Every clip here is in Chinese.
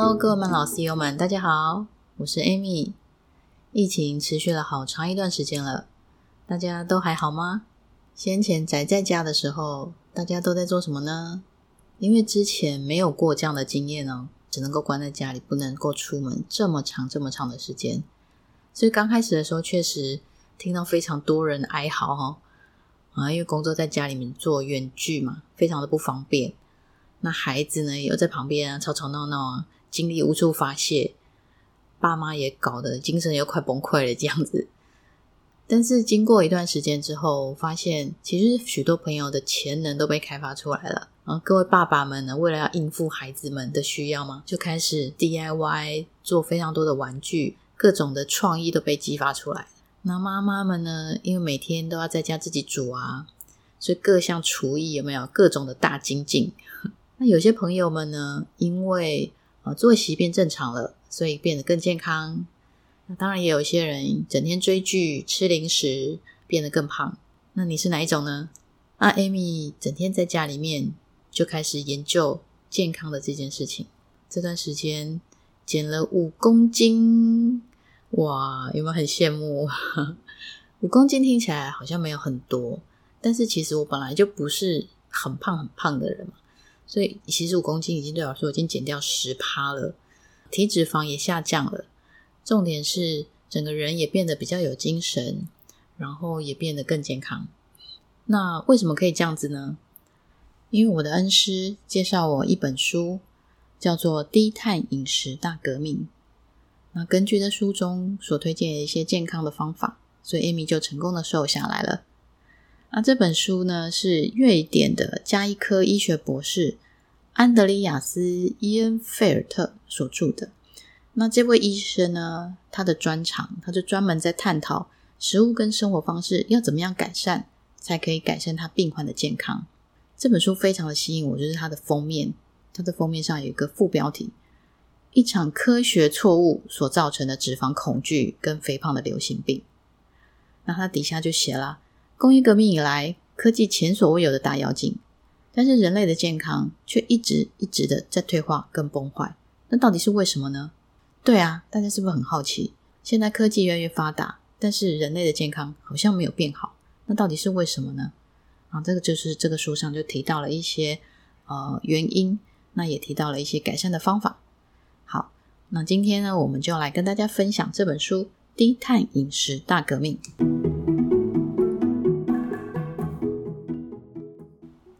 Hello，各位们老 C 友们，大家好，我是 Amy。疫情持续了好长一段时间了，大家都还好吗？先前宅在家的时候，大家都在做什么呢？因为之前没有过这样的经验哦，只能够关在家里，不能够出门这么长这么长的时间，所以刚开始的时候，确实听到非常多人哀嚎哈啊，因为工作在家里面做远距嘛，非常的不方便。那孩子呢，也在旁边啊，吵吵闹闹啊，精力无处发泄，爸妈也搞得精神又快崩溃了这样子。但是经过一段时间之后，发现其实许多朋友的潜能都被开发出来了啊！各位爸爸们呢，为了要应付孩子们的需要嘛，就开始 DIY 做非常多的玩具，各种的创意都被激发出来。那妈妈们呢，因为每天都要在家自己煮啊，所以各项厨艺有没有各种的大精进？那有些朋友们呢，因为作息变正常了，所以变得更健康。那当然也有一些人整天追剧、吃零食，变得更胖。那你是哪一种呢？那 Amy 整天在家里面就开始研究健康的这件事情。这段时间减了五公斤，哇，有没有很羡慕？五公斤听起来好像没有很多，但是其实我本来就不是很胖很胖的人嘛。所以，其实五公斤已经对我说已经减掉十趴了，体脂肪也下降了。重点是整个人也变得比较有精神，然后也变得更健康。那为什么可以这样子呢？因为我的恩师介绍我一本书，叫做《低碳饮食大革命》。那根据这书中所推荐的一些健康的方法，所以艾米就成功的瘦下来了。那这本书呢，是瑞典的加医科医学博士安德里亚斯·伊恩费尔特所著的。那这位医生呢，他的专长，他就专门在探讨食物跟生活方式要怎么样改善，才可以改善他病患的健康。这本书非常的吸引我，就是它的封面，它的封面上有一个副标题：一场科学错误所造成的脂肪恐惧跟肥胖的流行病。那它底下就写了。工业革命以来，科技前所未有的大妖精，但是人类的健康却一直一直的在退化跟崩坏。那到底是为什么呢？对啊，大家是不是很好奇？现在科技越来越发达，但是人类的健康好像没有变好。那到底是为什么呢？啊，这个就是这个书上就提到了一些呃原因，那也提到了一些改善的方法。好，那今天呢，我们就来跟大家分享这本书《低碳饮食大革命》。《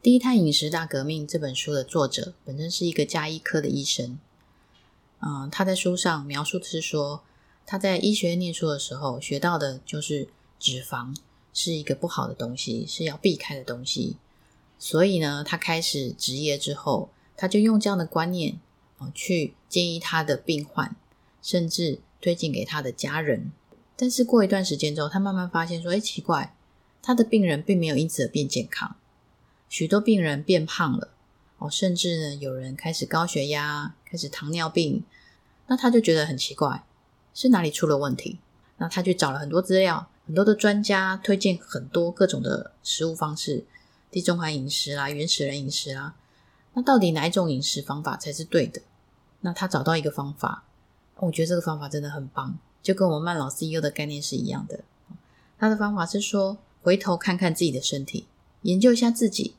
低碳饮食大革命》这本书的作者本身是一个加医科的医生，嗯，他在书上描述的是说，他在医学院念书的时候学到的就是脂肪是一个不好的东西，是要避开的东西。所以呢，他开始职业之后，他就用这样的观念啊去建议他的病患，甚至推荐给他的家人。但是过一段时间之后，他慢慢发现说，哎，奇怪，他的病人并没有因此而变健康。许多病人变胖了哦，甚至呢有人开始高血压，开始糖尿病，那他就觉得很奇怪，是哪里出了问题？那他去找了很多资料，很多的专家推荐很多各种的食物方式，地中海饮食啦、原始人饮食啦，那到底哪一种饮食方法才是对的？那他找到一个方法，我觉得这个方法真的很棒，就跟我们曼老 CEO 的概念是一样的。他的方法是说，回头看看自己的身体。研究一下自己，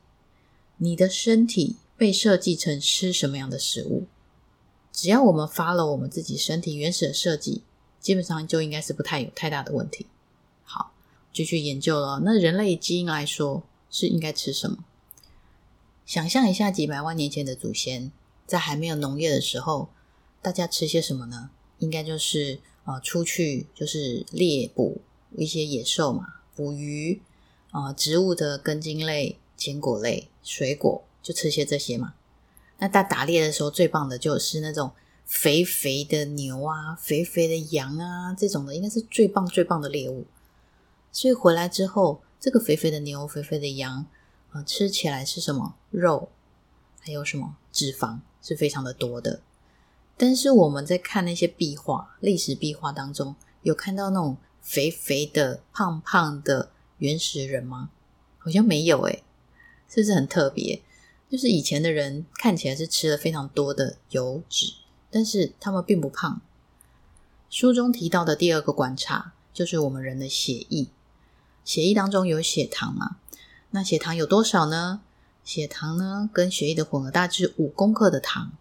你的身体被设计成吃什么样的食物？只要我们发了我们自己身体原始的设计，基本上就应该是不太有太大的问题。好，继续研究了。那人类基因来说，是应该吃什么？想象一下，几百万年前的祖先在还没有农业的时候，大家吃些什么呢？应该就是呃，出去就是猎捕一些野兽嘛，捕鱼。啊，植物的根茎类、坚果类、水果，就吃些这些嘛。那在打猎的时候，最棒的就是那种肥肥的牛啊、肥肥的羊啊，这种的应该是最棒最棒的猎物。所以回来之后，这个肥肥的牛、肥肥的羊啊，吃起来是什么肉？还有什么脂肪是非常的多的。但是我们在看那些壁画、历史壁画当中，有看到那种肥肥的、胖胖的。原始人吗？好像没有诶，是不是很特别？就是以前的人看起来是吃了非常多的油脂但是他们并不胖。书中提到的第二个观察，就是我们人的血液。血液当中有血糖嘛？那血糖有多少呢？血糖呢，跟血液的混合大致五公克的糖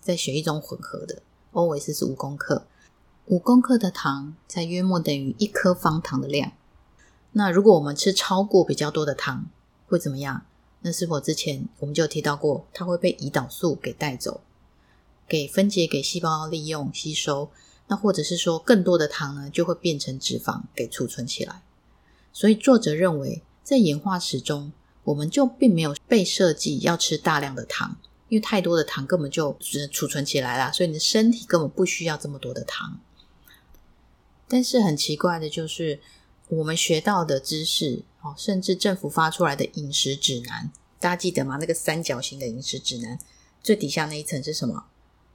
在血液中混合的，always 是五公克。五公克的糖才约莫等于一颗方糖的量。那如果我们吃超过比较多的糖，会怎么样？那是否之前我们就提到过，它会被胰岛素给带走，给分解给细胞利用吸收。那或者是说，更多的糖呢，就会变成脂肪给储存起来。所以作者认为，在演化史中，我们就并没有被设计要吃大量的糖，因为太多的糖根本就储存起来了，所以你的身体根本不需要这么多的糖。但是很奇怪的就是，我们学到的知识，哦，甚至政府发出来的饮食指南，大家记得吗？那个三角形的饮食指南，最底下那一层是什么？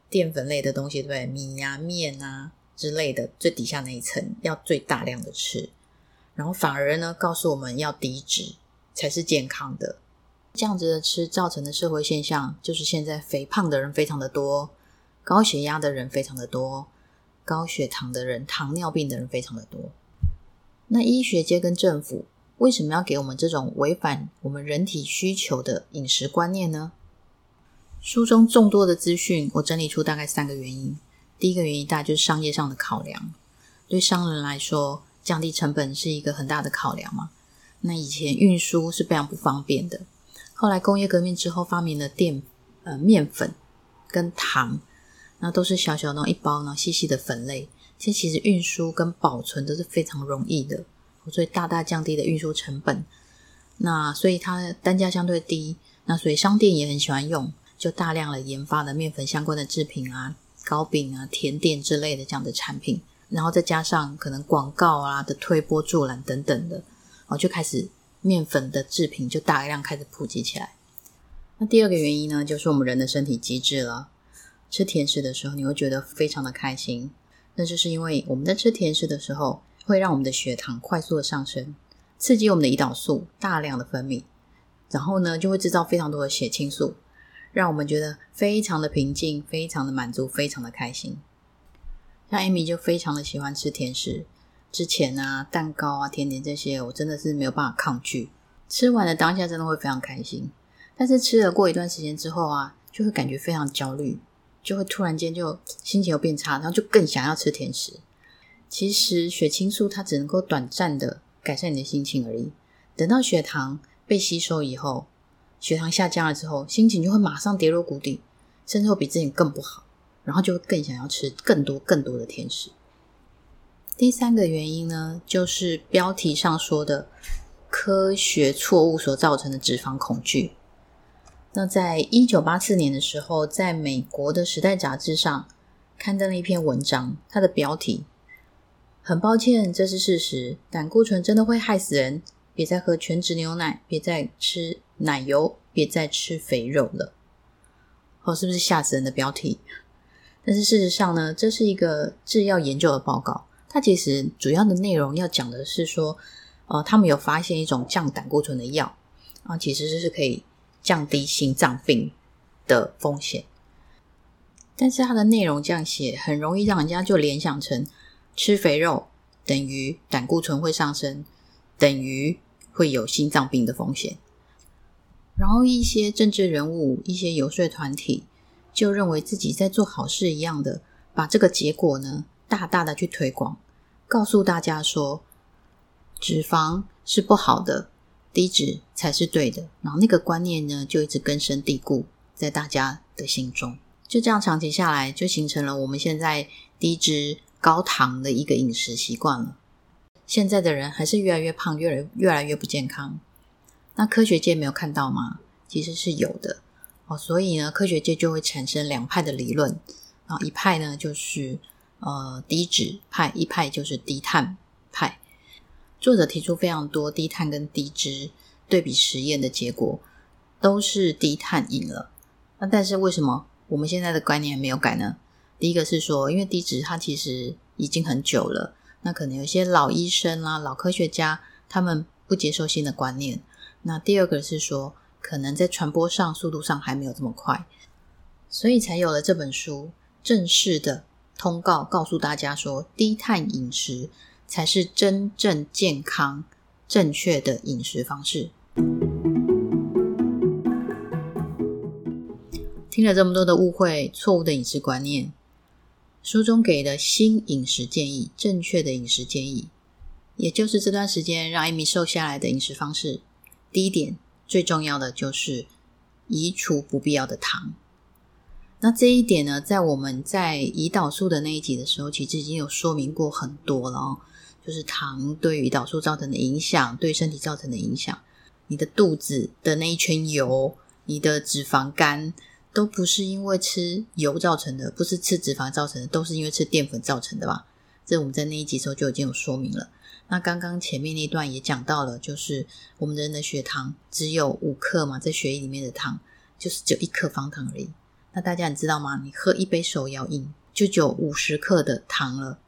淀粉类的东西，对不对？米啊、面啊之类的，最底下那一层要最大量的吃。然后反而呢，告诉我们要低脂才是健康的。这样子的吃造成的社会现象，就是现在肥胖的人非常的多，高血压的人非常的多，高血糖的人、糖尿病的人非常的多。那医学界跟政府为什么要给我们这种违反我们人体需求的饮食观念呢？书中众多的资讯，我整理出大概三个原因。第一个原因，大就是商业上的考量，对商人来说。降低成本是一个很大的考量嘛？那以前运输是非常不方便的。后来工业革命之后，发明了淀呃面粉跟糖，那都是小小那一包呢，细细的粉类。这其实运输跟保存都是非常容易的，所以大大降低了运输成本。那所以它单价相对低，那所以商店也很喜欢用，就大量的研发了面粉相关的制品啊，糕饼啊、甜点之类的这样的产品。然后再加上可能广告啊的推波助澜等等的，哦，就开始面粉的制品就大量开始普及起来。那第二个原因呢，就是我们人的身体机制了。吃甜食的时候，你会觉得非常的开心，那就是因为我们在吃甜食的时候，会让我们的血糖快速的上升，刺激我们的胰岛素大量的分泌，然后呢，就会制造非常多的血清素，让我们觉得非常的平静，非常的满足，非常的开心。像艾米就非常的喜欢吃甜食，之前啊蛋糕啊甜点这些，我真的是没有办法抗拒。吃完的当下真的会非常开心，但是吃了过一段时间之后啊，就会感觉非常焦虑，就会突然间就心情又变差，然后就更想要吃甜食。其实血清素它只能够短暂的改善你的心情而已，等到血糖被吸收以后，血糖下降了之后，心情就会马上跌落谷底，甚至会比之前更不好。然后就会更想要吃更多更多的甜食。第三个原因呢，就是标题上说的科学错误所造成的脂肪恐惧。那在一九八四年的时候，在美国的《时代》杂志上刊登了一篇文章，它的标题很抱歉，这是事实，胆固醇真的会害死人，别再喝全脂牛奶，别再吃奶油，别再吃肥肉了。哦，是不是吓死人的标题？但是事实上呢，这是一个制药研究的报告。它其实主要的内容要讲的是说，呃，他们有发现一种降胆固醇的药啊，其实是可以降低心脏病的风险。但是它的内容这样写，很容易让人家就联想成吃肥肉等于胆固醇会上升，等于会有心脏病的风险。然后一些政治人物、一些游说团体。就认为自己在做好事一样的，把这个结果呢大大的去推广，告诉大家说脂肪是不好的，低脂才是对的。然后那个观念呢就一直根深蒂固在大家的心中，就这样长期下来，就形成了我们现在低脂高糖的一个饮食习惯了。现在的人还是越来越胖，越来越来越不健康。那科学界没有看到吗？其实是有的。哦，所以呢，科学界就会产生两派的理论啊，一派呢就是呃低脂派，一派就是低碳派。作者提出非常多低碳跟低脂对比实验的结果，都是低碳赢了。那但是为什么我们现在的观念还没有改呢？第一个是说，因为低脂它其实已经很久了，那可能有些老医生啦、老科学家他们不接受新的观念。那第二个是说。可能在传播上速度上还没有这么快，所以才有了这本书《正式的通告告诉大家说，低碳饮食才是真正健康、正确的饮食方式。听了这么多的误会、错误的饮食观念，书中给的新饮食建议，正确的饮食建议，也就是这段时间让艾米瘦下来的饮食方式。第一点，最重要的就是移除不必要的糖。那这一点呢，在我们在胰岛素的那一集的时候，其实已经有说明过很多了哦。就是糖对胰岛素造成的影响，对身体造成的影响，你的肚子的那一圈油，你的脂肪肝。都不是因为吃油造成的，不是吃脂肪造成的，都是因为吃淀粉造成的吧？这我们在那一集时候就已经有说明了。那刚刚前面那段也讲到了，就是我们人的血糖只有五克嘛，在血液里面的糖就是只有一克方糖而已。那大家你知道吗？你喝一杯手摇饮就有五十克的糖了。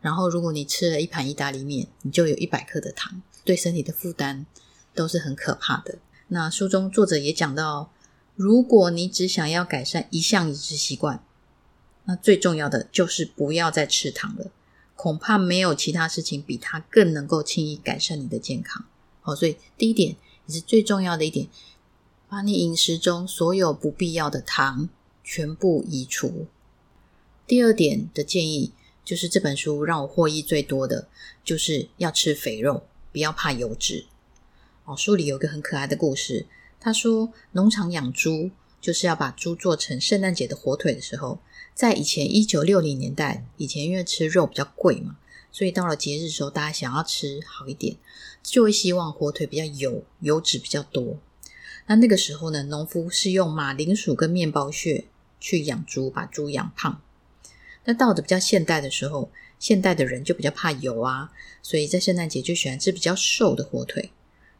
然后如果你吃了一盘意大利面，你就有一百克的糖，对身体的负担都是很可怕的。那书中作者也讲到。如果你只想要改善一项饮食习惯，那最重要的就是不要再吃糖了。恐怕没有其他事情比它更能够轻易改善你的健康。好，所以第一点也是最重要的一点，把你饮食中所有不必要的糖全部移除。第二点的建议就是这本书让我获益最多的，就是要吃肥肉，不要怕油脂。哦，书里有个很可爱的故事。他说：“农场养猪就是要把猪做成圣诞节的火腿的时候，在以前一九六零年代，以前因为吃肉比较贵嘛，所以到了节日的时候，大家想要吃好一点，就会希望火腿比较油，油脂比较多。那那个时候呢，农夫是用马铃薯跟面包屑去养猪，把猪养胖。那到的比较现代的时候，现代的人就比较怕油啊，所以在圣诞节就喜欢吃比较瘦的火腿。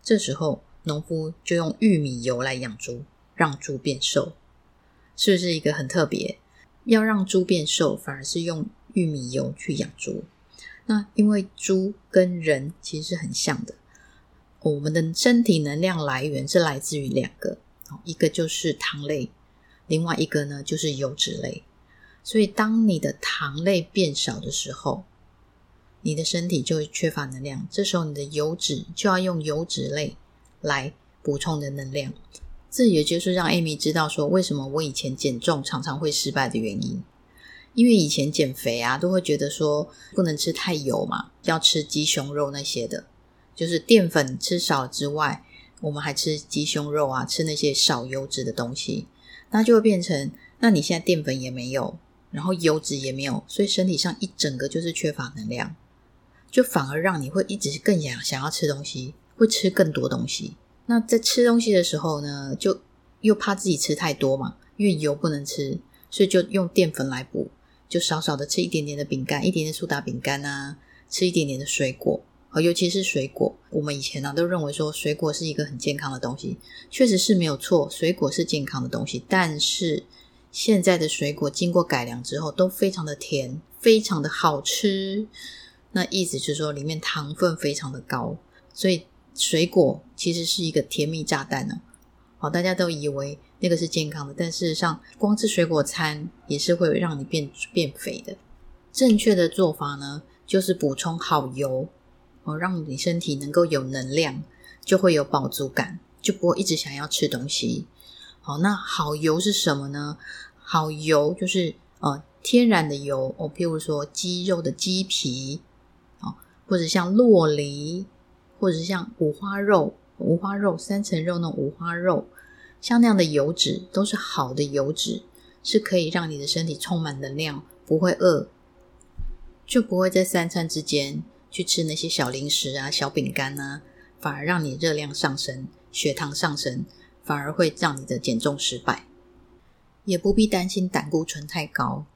这时候。”农夫就用玉米油来养猪，让猪变瘦，是不是一个很特别？要让猪变瘦，反而是用玉米油去养猪。那因为猪跟人其实是很像的，我们的身体能量来源是来自于两个，一个就是糖类，另外一个呢就是油脂类。所以当你的糖类变少的时候，你的身体就会缺乏能量，这时候你的油脂就要用油脂类。来补充的能量，这也就是让艾米知道说，为什么我以前减重常常会失败的原因。因为以前减肥啊，都会觉得说不能吃太油嘛，要吃鸡胸肉那些的，就是淀粉吃少之外，我们还吃鸡胸肉啊，吃那些少油脂的东西，那就会变成，那你现在淀粉也没有，然后油脂也没有，所以身体上一整个就是缺乏能量，就反而让你会一直更想想要吃东西。会吃更多东西，那在吃东西的时候呢，就又怕自己吃太多嘛，因为油不能吃，所以就用淀粉来补，就少少的吃一点点的饼干，一点点苏打饼干啊，吃一点点的水果，尤其是水果。我们以前呢都认为说水果是一个很健康的东西，确实是没有错，水果是健康的东西。但是现在的水果经过改良之后，都非常的甜，非常的好吃。那意思就是说里面糖分非常的高，所以。水果其实是一个甜蜜炸弹呢，好，大家都以为那个是健康的，但事实上，光吃水果餐也是会让你变变肥的。正确的做法呢，就是补充好油，哦，让你身体能够有能量，就会有饱足感，就不会一直想要吃东西。好，那好油是什么呢？好油就是呃天然的油哦，譬如说鸡肉的鸡皮，哦，或者像洛梨。或者像五花肉、五花肉、三层肉那种五花肉，像那样的油脂都是好的油脂，是可以让你的身体充满能量，不会饿，就不会在三餐之间去吃那些小零食啊、小饼干啊，反而让你热量上升、血糖上升，反而会让你的减重失败。也不必担心胆固醇太高。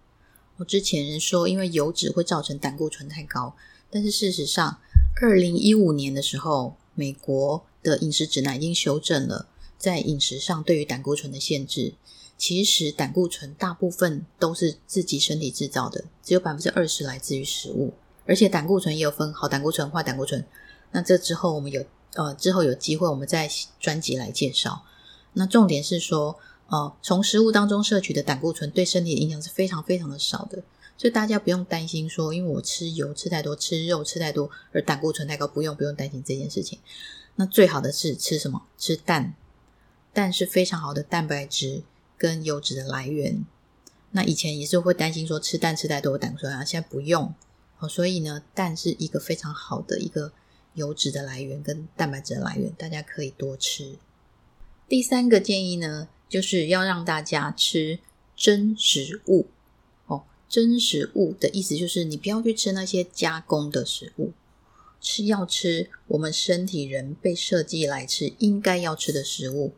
我之前说，因为油脂会造成胆固醇太高，但是事实上。二零一五年的时候，美国的饮食指南已经修正了，在饮食上对于胆固醇的限制。其实胆固醇大部分都是自己身体制造的，只有百分之二十来自于食物。而且胆固醇也有分好胆固醇、坏胆固醇。那这之后我们有呃之后有机会我们再专辑来介绍。那重点是说，呃，从食物当中摄取的胆固醇对身体的影响是非常非常的少的，所以大家不用担心说，因为我吃油吃太多，吃肉吃太多而胆固醇太高，不用不用担心这件事情。那最好的是吃什么？吃蛋，蛋是非常好的蛋白质跟油脂的来源。那以前也是会担心说吃蛋吃太多胆固醇啊，现在不用。哦，所以呢，蛋是一个非常好的一个油脂的来源跟蛋白质的来源，大家可以多吃。第三个建议呢，就是要让大家吃真食物。真食物的意思就是你不要去吃那些加工的食物，吃要吃我们身体人被设计来吃应该要吃的食物。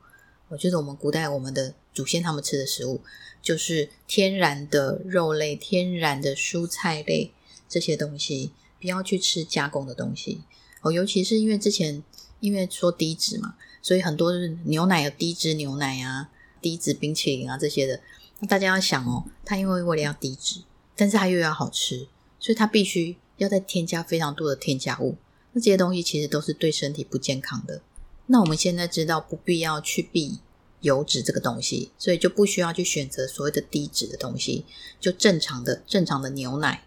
我觉得我们古代我们的祖先他们吃的食物。就是天然的肉类、天然的蔬菜类这些东西，不要去吃加工的东西哦。尤其是因为之前因为说低脂嘛，所以很多是牛奶有低脂牛奶啊、低脂冰淇淋啊这些的。大家要想哦，它因为为了要低脂，但是它又要好吃，所以它必须要再添加非常多的添加物。那这些东西其实都是对身体不健康的。那我们现在知道不必要去避。油脂这个东西，所以就不需要去选择所谓的低脂的东西，就正常的、正常的牛奶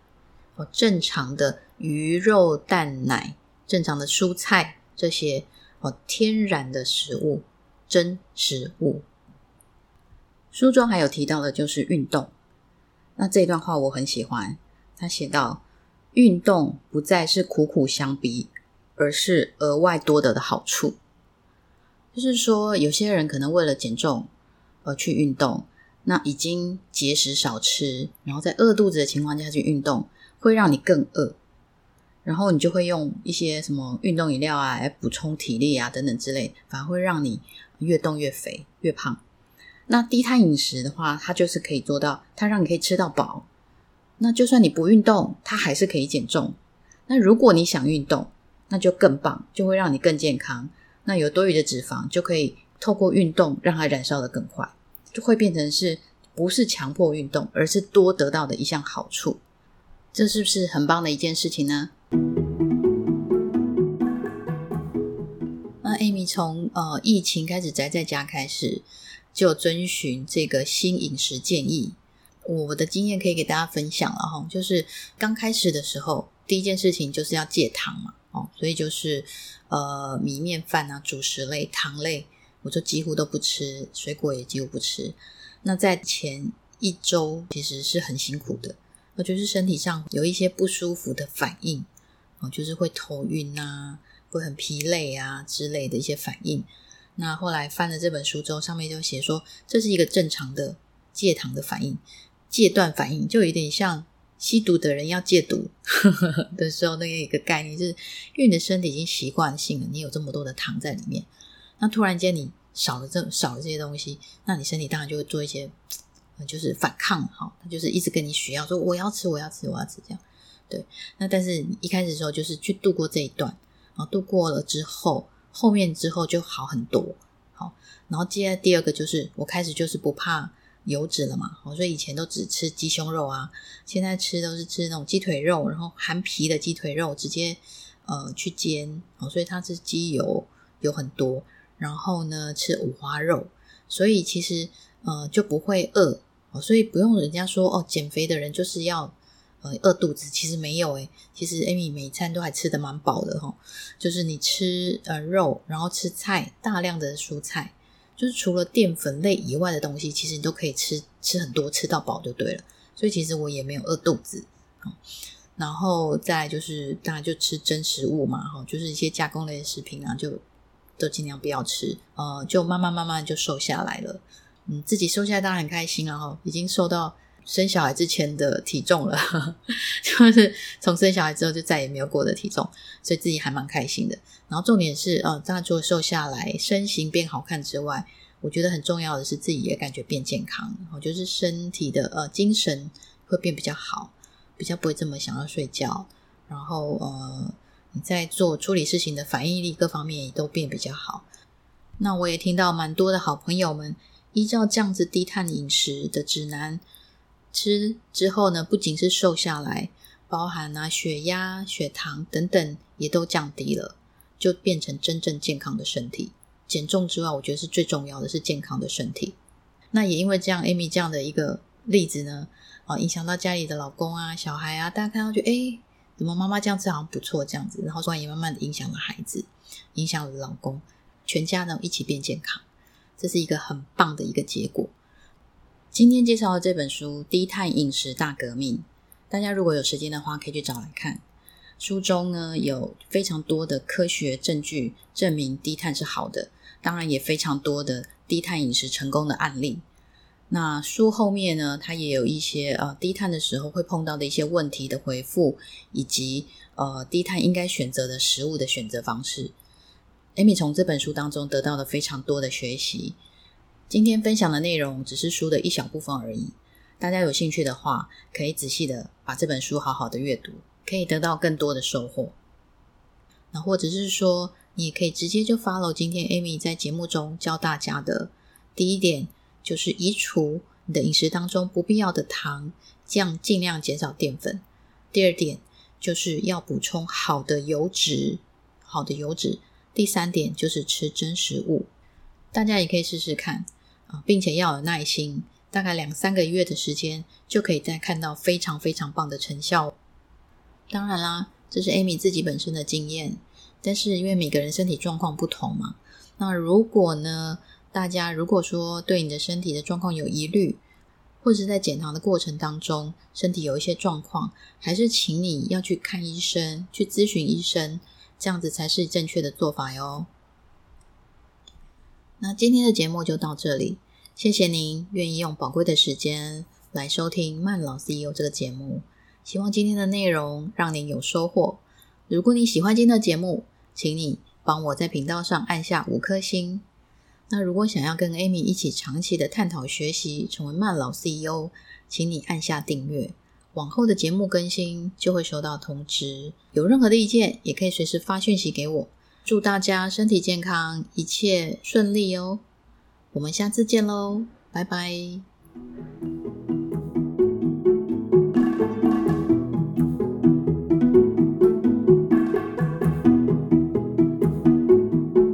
哦，正常的鱼肉、蛋奶，正常的蔬菜这些哦，天然的食物、真食物。书中还有提到的就是运动，那这段话我很喜欢，他写到：运动不再是苦苦相逼，而是额外多得的好处。就是说，有些人可能为了减重而去运动，那已经节食少吃，然后在饿肚子的情况下去运动，会让你更饿，然后你就会用一些什么运动饮料啊来补充体力啊等等之类，反而会让你越动越肥越胖。那低碳饮食的话，它就是可以做到，它让你可以吃到饱。那就算你不运动，它还是可以减重。那如果你想运动，那就更棒，就会让你更健康。那有多余的脂肪就可以透过运动让它燃烧的更快，就会变成是不是强迫运动，而是多得到的一项好处。这是不是很棒的一件事情呢？那艾米从呃疫情开始宅在家开始，就遵循这个新饮食建议。我的经验可以给大家分享了哈，就是刚开始的时候，第一件事情就是要戒糖嘛。哦所以就是，呃，米面饭啊，主食类、糖类，我就几乎都不吃，水果也几乎不吃。那在前一周其实是很辛苦的，那就是身体上有一些不舒服的反应，哦，就是会头晕啊，会很疲累啊之类的一些反应。那后来翻了这本书之后，上面就写说，这是一个正常的戒糖的反应，戒断反应，就有点像。吸毒的人要戒毒 的时候，那个一个概念就是，因为你的身体已经习惯性了，你有这么多的糖在里面，那突然间你少了这少了这些东西，那你身体当然就会做一些，就是反抗哈，他就是一直跟你需要说我要吃我要吃我要吃这样，对，那但是一开始的时候就是去度过这一段，然后度过了之后，后面之后就好很多，好，然后接下来第二个就是我开始就是不怕。油脂了嘛？所以以前都只吃鸡胸肉啊，现在吃都是吃那种鸡腿肉，然后含皮的鸡腿肉直接呃去煎哦，所以它是鸡油有很多，然后呢吃五花肉，所以其实呃就不会饿，所以不用人家说哦，减肥的人就是要呃饿肚子，其实没有诶，其实艾米每餐都还吃的蛮饱的哈，就是你吃呃肉，然后吃菜，大量的蔬菜。就是除了淀粉类以外的东西，其实你都可以吃吃很多，吃到饱就对了。所以其实我也没有饿肚子然后再就是大家就吃真食物嘛，哈，就是一些加工类的食品啊，就都尽量不要吃。呃，就慢慢慢慢就瘦下来了。嗯，自己瘦下来当然很开心了哈，已经瘦到生小孩之前的体重了，就是从生小孩之后就再也没有过的体重，所以自己还蛮开心的。然后重点是，呃，当然除了瘦下来、身形变好看之外，我觉得很重要的是自己也感觉变健康，然后就是身体的呃精神会变比较好，比较不会这么想要睡觉，然后呃你在做处理事情的反应力各方面也都变比较好。那我也听到蛮多的好朋友们依照这样子低碳饮食的指南吃之后呢，不仅是瘦下来，包含啊血压、血糖等等也都降低了。就变成真正健康的身体。减重之外，我觉得是最重要的是健康的身体。那也因为这样，Amy 这样的一个例子呢，啊，影响到家里的老公啊、小孩啊，大家看到就哎，怎么妈妈这样子好像不错这样子，然后突然也慢慢的影响了孩子，影响了老公，全家呢一起变健康，这是一个很棒的一个结果。今天介绍的这本书《低碳饮食大革命》，大家如果有时间的话，可以去找来看。书中呢有非常多的科学证据证明低碳是好的，当然也非常多的低碳饮食成功的案例。那书后面呢，它也有一些呃低碳的时候会碰到的一些问题的回复，以及呃低碳应该选择的食物的选择方式。Amy 从这本书当中得到了非常多的学习。今天分享的内容只是书的一小部分而已，大家有兴趣的话，可以仔细的把这本书好好的阅读。可以得到更多的收获，那或者是说，你也可以直接就 follow 今天 Amy 在节目中教大家的第一点，就是移除你的饮食当中不必要的糖，这样尽量减少淀粉。第二点就是要补充好的油脂，好的油脂。第三点就是吃真食物，大家也可以试试看啊，并且要有耐心，大概两三个月的时间，就可以再看到非常非常棒的成效。当然啦，这是 Amy 自己本身的经验，但是因为每个人身体状况不同嘛，那如果呢，大家如果说对你的身体的状况有疑虑，或者在减糖的过程当中身体有一些状况，还是请你要去看医生，去咨询医生，这样子才是正确的做法哟。那今天的节目就到这里，谢谢您愿意用宝贵的时间来收听慢老 CEO 这个节目。希望今天的内容让您有收获。如果你喜欢今天的节目，请你帮我在频道上按下五颗星。那如果想要跟 Amy 一起长期的探讨学习，成为慢老 CEO，请你按下订阅。往后的节目更新就会收到通知。有任何的意见，也可以随时发讯息给我。祝大家身体健康，一切顺利哦！我们下次见喽，拜拜。